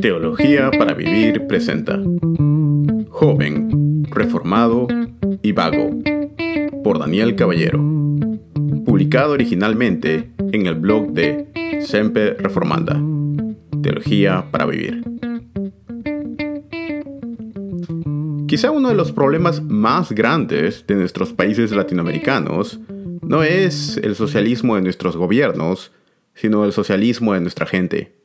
Teología para Vivir presenta Joven, Reformado y Vago por Daniel Caballero. Publicado originalmente en el blog de Sempe Reformanda. Teología para Vivir. Quizá uno de los problemas más grandes de nuestros países latinoamericanos no es el socialismo de nuestros gobiernos, sino el socialismo de nuestra gente.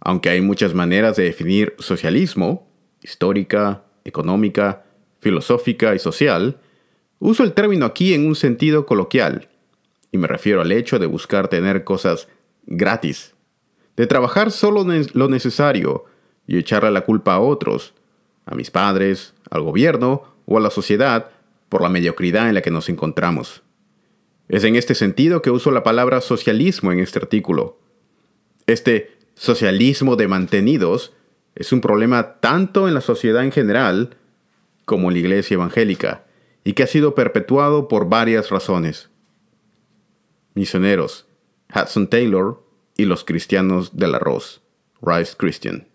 Aunque hay muchas maneras de definir socialismo, histórica, económica, filosófica y social, uso el término aquí en un sentido coloquial, y me refiero al hecho de buscar tener cosas gratis, de trabajar solo lo necesario y echarle la culpa a otros, a mis padres, al gobierno o a la sociedad por la mediocridad en la que nos encontramos. Es en este sentido que uso la palabra socialismo en este artículo. Este socialismo de mantenidos es un problema tanto en la sociedad en general como en la iglesia evangélica, y que ha sido perpetuado por varias razones. Misioneros, Hudson Taylor y los cristianos del arroz, Rice Christian.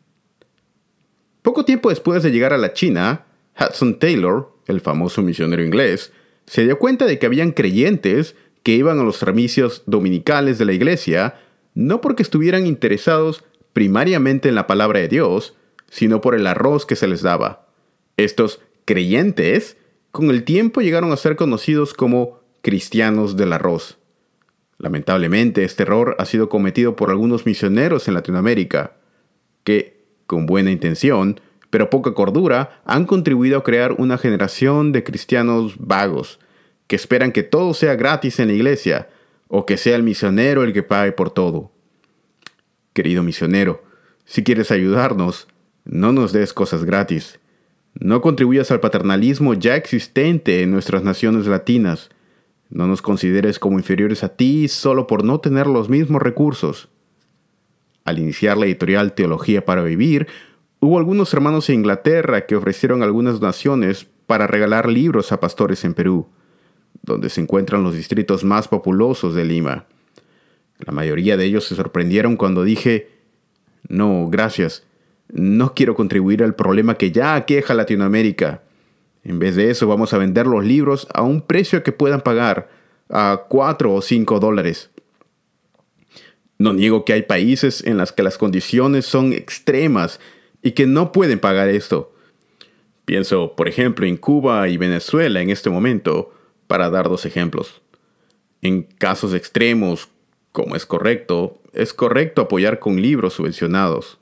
Poco tiempo después de llegar a la China, Hudson Taylor, el famoso misionero inglés, se dio cuenta de que habían creyentes que iban a los servicios dominicales de la iglesia no porque estuvieran interesados primariamente en la palabra de Dios, sino por el arroz que se les daba. Estos creyentes con el tiempo llegaron a ser conocidos como cristianos del arroz. Lamentablemente, este error ha sido cometido por algunos misioneros en Latinoamérica, que, con buena intención, pero poca cordura, han contribuido a crear una generación de cristianos vagos, que esperan que todo sea gratis en la iglesia o que sea el misionero el que pague por todo. Querido misionero, si quieres ayudarnos, no nos des cosas gratis. No contribuyas al paternalismo ya existente en nuestras naciones latinas. No nos consideres como inferiores a ti solo por no tener los mismos recursos. Al iniciar la editorial Teología para Vivir, hubo algunos hermanos en Inglaterra que ofrecieron algunas donaciones para regalar libros a pastores en Perú donde se encuentran los distritos más populosos de Lima. La mayoría de ellos se sorprendieron cuando dije, no, gracias, no quiero contribuir al problema que ya aqueja Latinoamérica. En vez de eso vamos a vender los libros a un precio que puedan pagar, a 4 o 5 dólares. No niego que hay países en los que las condiciones son extremas y que no pueden pagar esto. Pienso, por ejemplo, en Cuba y Venezuela en este momento, para dar dos ejemplos. En casos extremos, como es correcto, es correcto apoyar con libros subvencionados.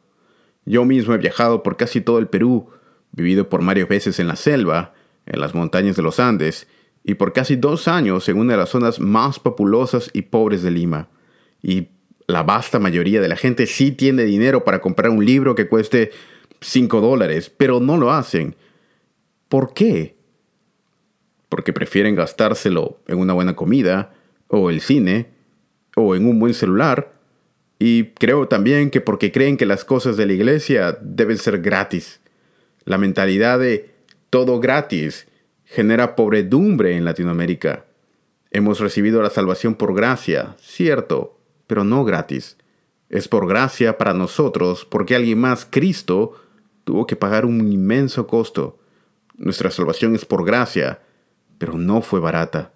Yo mismo he viajado por casi todo el Perú, vivido por varias veces en la selva, en las montañas de los Andes, y por casi dos años en una de las zonas más populosas y pobres de Lima. Y la vasta mayoría de la gente sí tiene dinero para comprar un libro que cueste 5 dólares, pero no lo hacen. ¿Por qué? Porque prefieren gastárselo en una buena comida, o el cine, o en un buen celular, y creo también que porque creen que las cosas de la iglesia deben ser gratis. La mentalidad de todo gratis genera pobredumbre en Latinoamérica. Hemos recibido la salvación por gracia, cierto, pero no gratis. Es por gracia para nosotros porque alguien más, Cristo, tuvo que pagar un inmenso costo. Nuestra salvación es por gracia, pero no fue barata.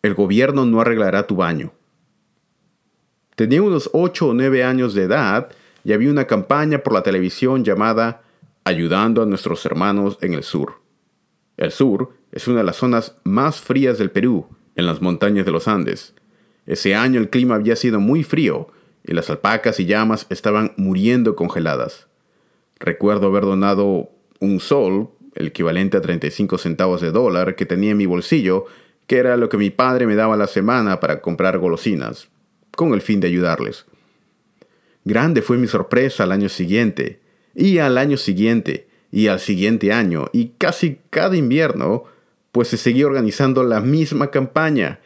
El gobierno no arreglará tu baño. Tenía unos 8 o 9 años de edad y había una campaña por la televisión llamada Ayudando a nuestros hermanos en el sur. El sur es una de las zonas más frías del Perú, en las montañas de los Andes. Ese año el clima había sido muy frío y las alpacas y llamas estaban muriendo congeladas. Recuerdo haber donado un sol el equivalente a 35 centavos de dólar que tenía en mi bolsillo, que era lo que mi padre me daba la semana para comprar golosinas, con el fin de ayudarles. Grande fue mi sorpresa al año siguiente, y al año siguiente, y al siguiente año, y casi cada invierno, pues se seguía organizando la misma campaña.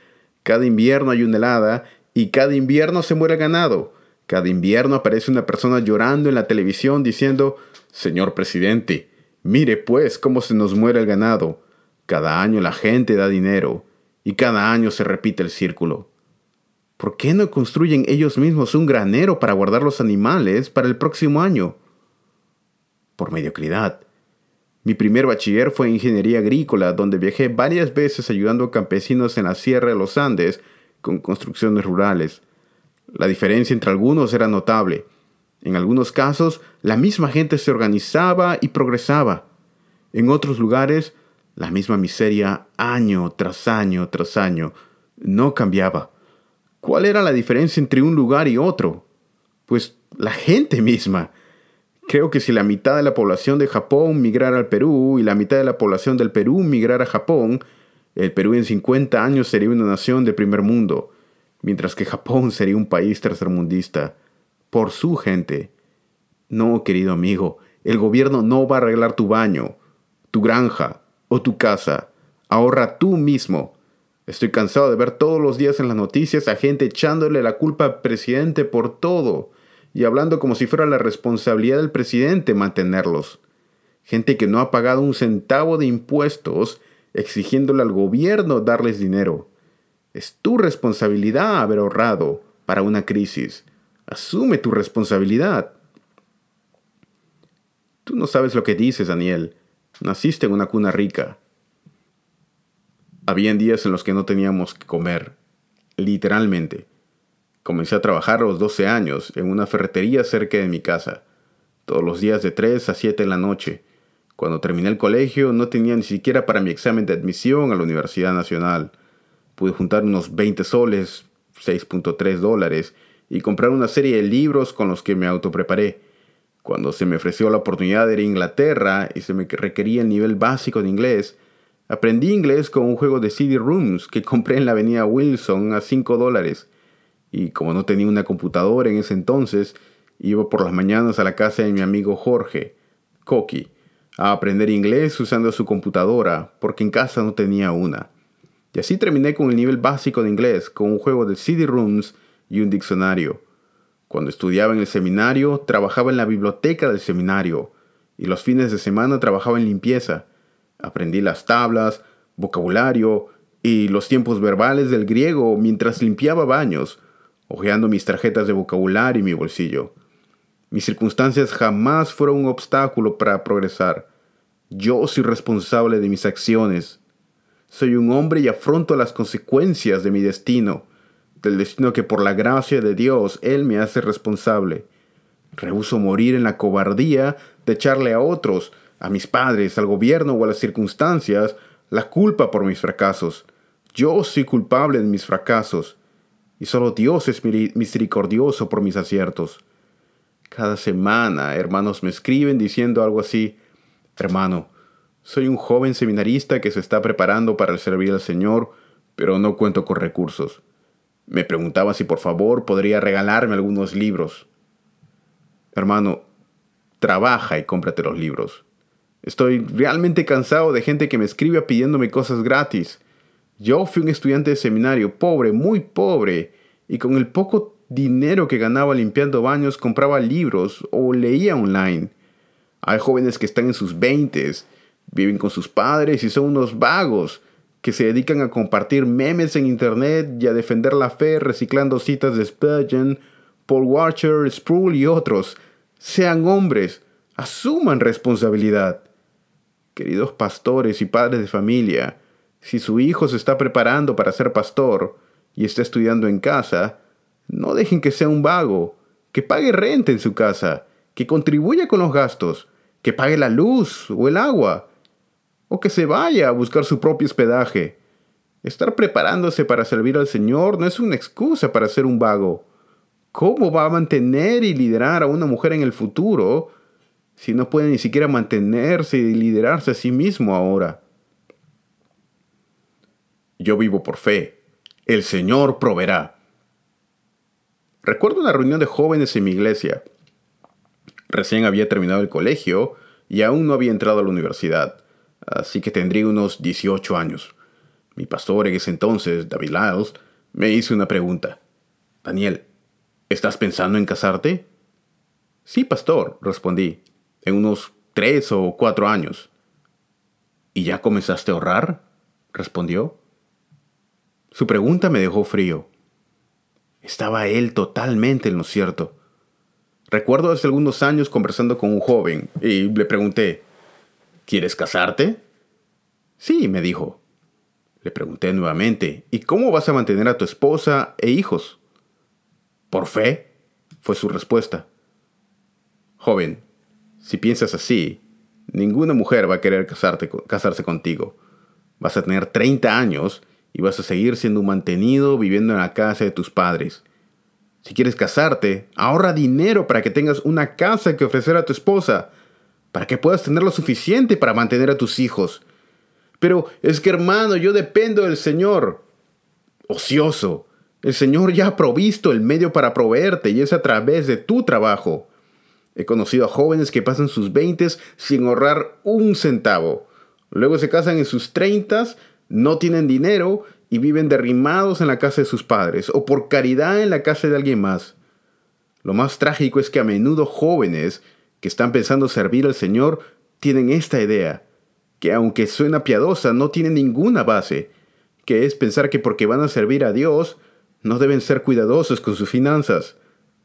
Cada invierno hay una helada, y cada invierno se muere ganado. Cada invierno aparece una persona llorando en la televisión diciendo, Señor presidente, Mire pues cómo se nos muere el ganado. Cada año la gente da dinero y cada año se repite el círculo. ¿Por qué no construyen ellos mismos un granero para guardar los animales para el próximo año? Por mediocridad. Mi primer bachiller fue en ingeniería agrícola, donde viajé varias veces ayudando a campesinos en la Sierra de los Andes con construcciones rurales. La diferencia entre algunos era notable. En algunos casos, la misma gente se organizaba y progresaba. En otros lugares, la misma miseria año tras año tras año no cambiaba. ¿Cuál era la diferencia entre un lugar y otro? Pues la gente misma. Creo que si la mitad de la población de Japón migrara al Perú y la mitad de la población del Perú migrara a Japón, el Perú en 50 años sería una nación de primer mundo, mientras que Japón sería un país tercermundista, por su gente. No, querido amigo, el gobierno no va a arreglar tu baño, tu granja o tu casa. Ahorra tú mismo Estoy cansado de ver todos los días en las noticias a gente echándole la culpa al presidente por todo y hablando como si fuera la responsabilidad del presidente mantenerlos. Gente que no ha pagado un centavo de impuestos exigiéndole al gobierno darles dinero. Es tu responsabilidad haber ahorrado para una crisis. Asume tu responsabilidad. Tú no sabes lo que dices, Daniel. Naciste en una cuna rica. Habían días en los que no teníamos que comer, literalmente. Comencé a trabajar a los 12 años en una ferretería cerca de mi casa, todos los días de 3 a 7 de la noche. Cuando terminé el colegio no tenía ni siquiera para mi examen de admisión a la Universidad Nacional. Pude juntar unos 20 soles, 6.3 dólares, y comprar una serie de libros con los que me autopreparé. Cuando se me ofreció la oportunidad de ir a Inglaterra y se me requería el nivel básico de inglés, Aprendí inglés con un juego de CD Rooms que compré en la avenida Wilson a 5 dólares. Y como no tenía una computadora en ese entonces, iba por las mañanas a la casa de mi amigo Jorge, Coqui, a aprender inglés usando su computadora, porque en casa no tenía una. Y así terminé con el nivel básico de inglés, con un juego de CD Rooms y un diccionario. Cuando estudiaba en el seminario, trabajaba en la biblioteca del seminario, y los fines de semana trabajaba en limpieza. Aprendí las tablas, vocabulario y los tiempos verbales del griego mientras limpiaba baños, hojeando mis tarjetas de vocabulario y mi bolsillo. Mis circunstancias jamás fueron un obstáculo para progresar. Yo soy responsable de mis acciones. Soy un hombre y afronto las consecuencias de mi destino, del destino que por la gracia de Dios Él me hace responsable. Rehuso morir en la cobardía de echarle a otros a mis padres, al gobierno o a las circunstancias la culpa por mis fracasos. Yo soy culpable de mis fracasos y solo Dios es misericordioso por mis aciertos. Cada semana hermanos me escriben diciendo algo así, hermano, soy un joven seminarista que se está preparando para servir al Señor, pero no cuento con recursos. Me preguntaba si por favor podría regalarme algunos libros. Hermano, trabaja y cómprate los libros. Estoy realmente cansado de gente que me escribe pidiéndome cosas gratis. Yo fui un estudiante de seminario pobre, muy pobre, y con el poco dinero que ganaba limpiando baños compraba libros o leía online. Hay jóvenes que están en sus veintes, viven con sus padres y son unos vagos, que se dedican a compartir memes en internet y a defender la fe reciclando citas de Spurgeon, Paul Watcher, Sproul y otros. Sean hombres, asuman responsabilidad. Queridos pastores y padres de familia, si su hijo se está preparando para ser pastor y está estudiando en casa, no dejen que sea un vago, que pague renta en su casa, que contribuya con los gastos, que pague la luz o el agua, o que se vaya a buscar su propio hospedaje. Estar preparándose para servir al Señor no es una excusa para ser un vago. ¿Cómo va a mantener y liderar a una mujer en el futuro si no puede ni siquiera mantenerse y liderarse a sí mismo ahora? Yo vivo por fe. El Señor proveerá. Recuerdo una reunión de jóvenes en mi iglesia. Recién había terminado el colegio y aún no había entrado a la universidad, así que tendría unos 18 años. Mi pastor en ese entonces, David Lyles, me hizo una pregunta. Daniel, ¿estás pensando en casarte? Sí, pastor, respondí en unos tres o cuatro años. ¿Y ya comenzaste a ahorrar? respondió. Su pregunta me dejó frío. Estaba él totalmente en lo cierto. Recuerdo hace algunos años conversando con un joven y le pregunté, ¿quieres casarte? Sí, me dijo. Le pregunté nuevamente, ¿y cómo vas a mantener a tu esposa e hijos? Por fe, fue su respuesta. Joven, si piensas así, ninguna mujer va a querer casarse contigo. Vas a tener 30 años y vas a seguir siendo mantenido viviendo en la casa de tus padres. Si quieres casarte, ahorra dinero para que tengas una casa que ofrecer a tu esposa, para que puedas tener lo suficiente para mantener a tus hijos pero es que hermano, yo dependo del Señor. Ocioso. El Señor ya ha provisto el medio para proveerte y es a través de tu trabajo. He conocido a jóvenes que pasan sus veintes sin ahorrar un centavo. Luego se casan en sus treintas, no tienen dinero y viven derrimados en la casa de sus padres o por caridad en la casa de alguien más. Lo más trágico es que a menudo jóvenes que están pensando servir al Señor tienen esta idea que aunque suena piadosa, no tiene ninguna base, que es pensar que porque van a servir a Dios, no deben ser cuidadosos con sus finanzas.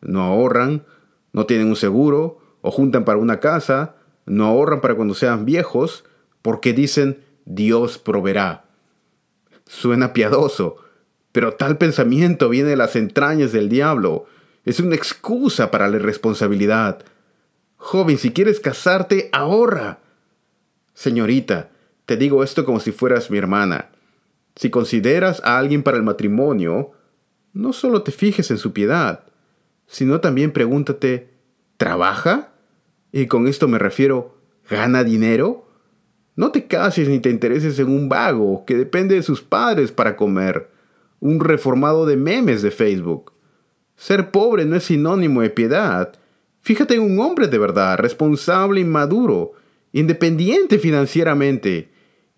No ahorran, no tienen un seguro, o juntan para una casa, no ahorran para cuando sean viejos, porque dicen Dios proveerá. Suena piadoso, pero tal pensamiento viene de las entrañas del diablo. Es una excusa para la irresponsabilidad. Joven, si quieres casarte, ahorra. Señorita, te digo esto como si fueras mi hermana. Si consideras a alguien para el matrimonio, no solo te fijes en su piedad, sino también pregúntate, ¿trabaja? Y con esto me refiero, ¿gana dinero? No te cases ni te intereses en un vago que depende de sus padres para comer, un reformado de memes de Facebook. Ser pobre no es sinónimo de piedad. Fíjate en un hombre de verdad, responsable y maduro, independiente financieramente,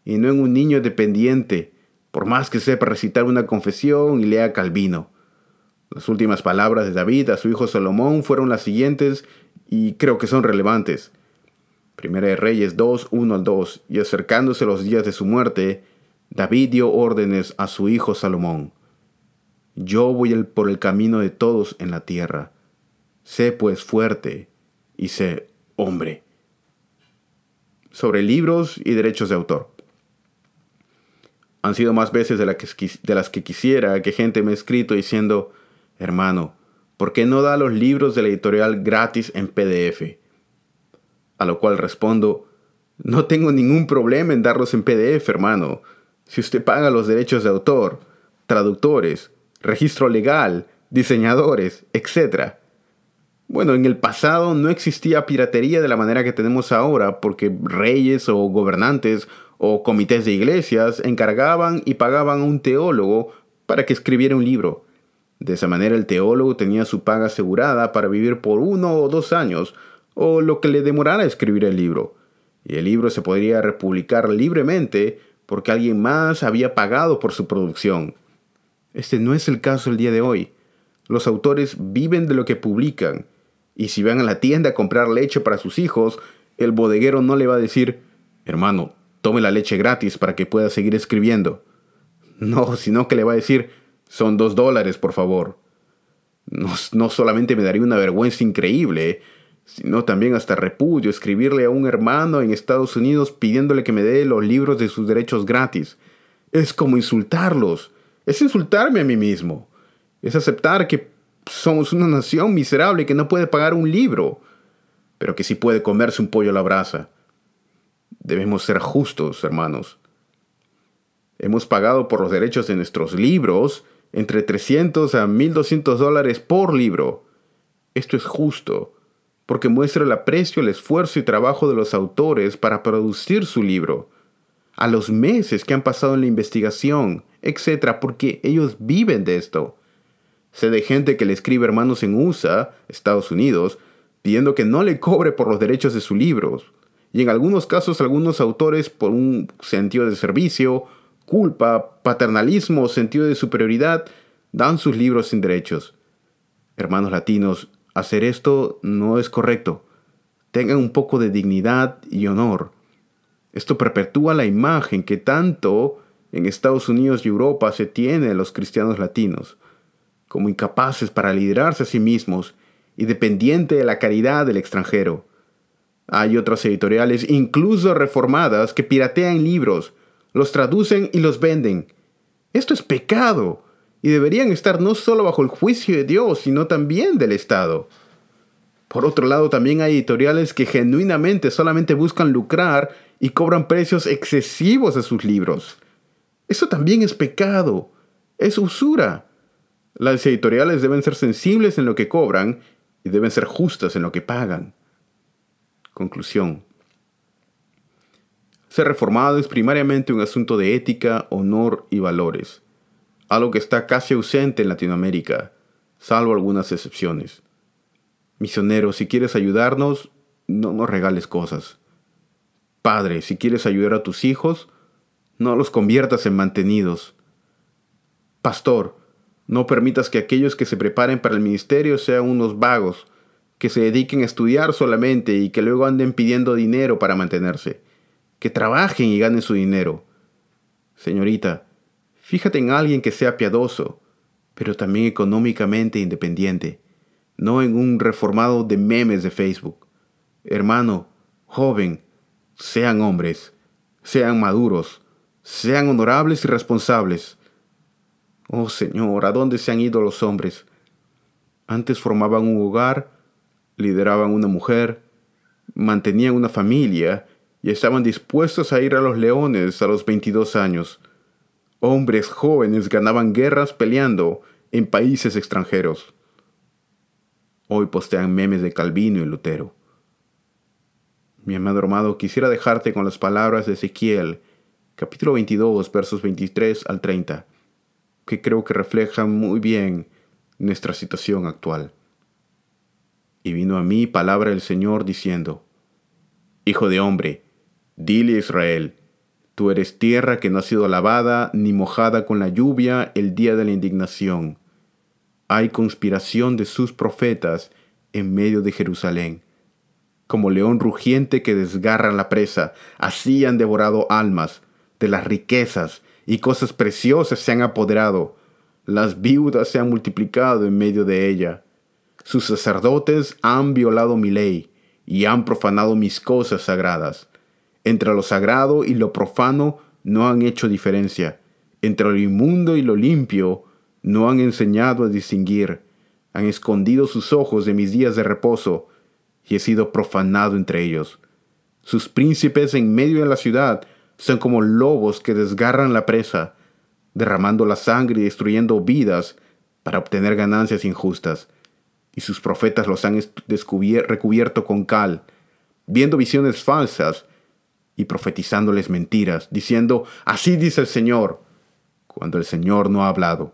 y no en un niño dependiente, por más que sepa recitar una confesión y lea Calvino. Las últimas palabras de David a su hijo Salomón fueron las siguientes y creo que son relevantes. Primera de Reyes 2, 1 al 2, y acercándose los días de su muerte, David dio órdenes a su hijo Salomón. Yo voy por el camino de todos en la tierra. Sé pues fuerte y sé hombre sobre libros y derechos de autor. Han sido más veces de, las que quisiera que gente me ha escrito diciendo, hermano, ¿por qué no da los libros de la editorial gratis en PDF? A lo cual respondo, no tengo ningún problema en darlos en PDF, hermano. Si usted paga los derechos de autor, traductores, registro legal, diseñadores, etc. Bueno, en el pasado no existía piratería de la manera que tenemos ahora porque reyes o gobernantes o comités de iglesias encargaban y pagaban a un teólogo para que escribiera un libro. De esa manera el teólogo tenía su paga asegurada para vivir por uno o dos años o lo que le demorara escribir el libro. Y el libro se podría republicar libremente porque alguien más había pagado por su producción. Este no es el caso el día de hoy. Los autores viven de lo que publican y si van a la tienda a comprar leche para sus hijos, el bodeguero no le va a decir, hermano, tome la leche gratis para que pueda seguir escribiendo. No, sino que le va a decir, son dos dólares, por favor. No, no solamente me daría una vergüenza increíble, sino también hasta repudio escribirle a un hermano en Estados Unidos pidiéndole que me dé los libros de sus derechos gratis. Es como insultarlos. Es insultarme a mí mismo. Es aceptar que somos una nación miserable que no puede pagar un libro, pero que sí puede comerse un pollo a la brasa. Debemos ser justos, hermanos. Hemos pagado por los derechos de nuestros libros entre 300 a 1200 dólares por libro. Esto es justo, porque muestra el aprecio, el esfuerzo y trabajo de los autores para producir su libro, a los meses que han pasado en la investigación, etc., porque ellos viven de esto. Sé de gente que le escribe hermanos en USA, Estados Unidos, pidiendo que no le cobre por los derechos de sus libros. Y en algunos casos algunos autores por un sentido de servicio, culpa, paternalismo sentido de superioridad dan sus libros sin derechos. Hermanos latinos, hacer esto no es correcto. Tengan un poco de dignidad y honor. Esto perpetúa la imagen que tanto en Estados Unidos y Europa se tiene de los cristianos latinos como incapaces para liderarse a sí mismos y dependiente de la caridad del extranjero. Hay otras editoriales, incluso reformadas, que piratean libros, los traducen y los venden. Esto es pecado y deberían estar no solo bajo el juicio de Dios, sino también del Estado. Por otro lado, también hay editoriales que genuinamente solamente buscan lucrar y cobran precios excesivos a sus libros. Eso también es pecado, es usura. Las editoriales deben ser sensibles en lo que cobran y deben ser justas en lo que pagan. Conclusión. Ser reformado es primariamente un asunto de ética, honor y valores, algo que está casi ausente en Latinoamérica, salvo algunas excepciones. Misionero, si quieres ayudarnos, no nos regales cosas. Padre, si quieres ayudar a tus hijos, no los conviertas en mantenidos. Pastor, no permitas que aquellos que se preparen para el ministerio sean unos vagos, que se dediquen a estudiar solamente y que luego anden pidiendo dinero para mantenerse. Que trabajen y ganen su dinero. Señorita, fíjate en alguien que sea piadoso, pero también económicamente independiente no en un reformado de memes de Facebook. Hermano, joven, sean hombres, sean maduros, sean honorables y responsables. Oh Señor, ¿a dónde se han ido los hombres? Antes formaban un hogar, lideraban una mujer, mantenían una familia y estaban dispuestos a ir a los leones a los 22 años. Hombres jóvenes ganaban guerras peleando en países extranjeros. Hoy postean memes de Calvino y Lutero. Mi amado hermano, quisiera dejarte con las palabras de Ezequiel, capítulo 22, versos 23 al 30, que creo que reflejan muy bien nuestra situación actual. Y vino a mí palabra del Señor diciendo, Hijo de hombre, dile a Israel, tú eres tierra que no ha sido lavada ni mojada con la lluvia el día de la indignación hay conspiración de sus profetas en medio de Jerusalén. Como león rugiente que desgarra la presa, así han devorado almas, de las riquezas y cosas preciosas se han apoderado, las viudas se han multiplicado en medio de ella. Sus sacerdotes han violado mi ley y han profanado mis cosas sagradas. Entre lo sagrado y lo profano no han hecho diferencia. Entre lo inmundo y lo limpio no han enseñado a distinguir, han escondido sus ojos de mis días de reposo, y he sido profanado entre ellos. Sus príncipes en medio de la ciudad son como lobos que desgarran la presa, derramando la sangre y destruyendo vidas para obtener ganancias injustas. Y sus profetas los han recubierto con cal, viendo visiones falsas y profetizándoles mentiras, diciendo, así dice el Señor, cuando el Señor no ha hablado.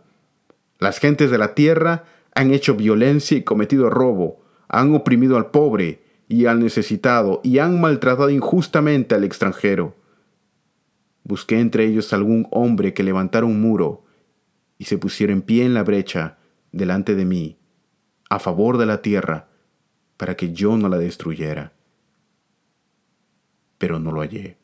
Las gentes de la tierra han hecho violencia y cometido robo, han oprimido al pobre y al necesitado y han maltratado injustamente al extranjero. Busqué entre ellos algún hombre que levantara un muro y se pusiera en pie en la brecha delante de mí, a favor de la tierra, para que yo no la destruyera. Pero no lo hallé.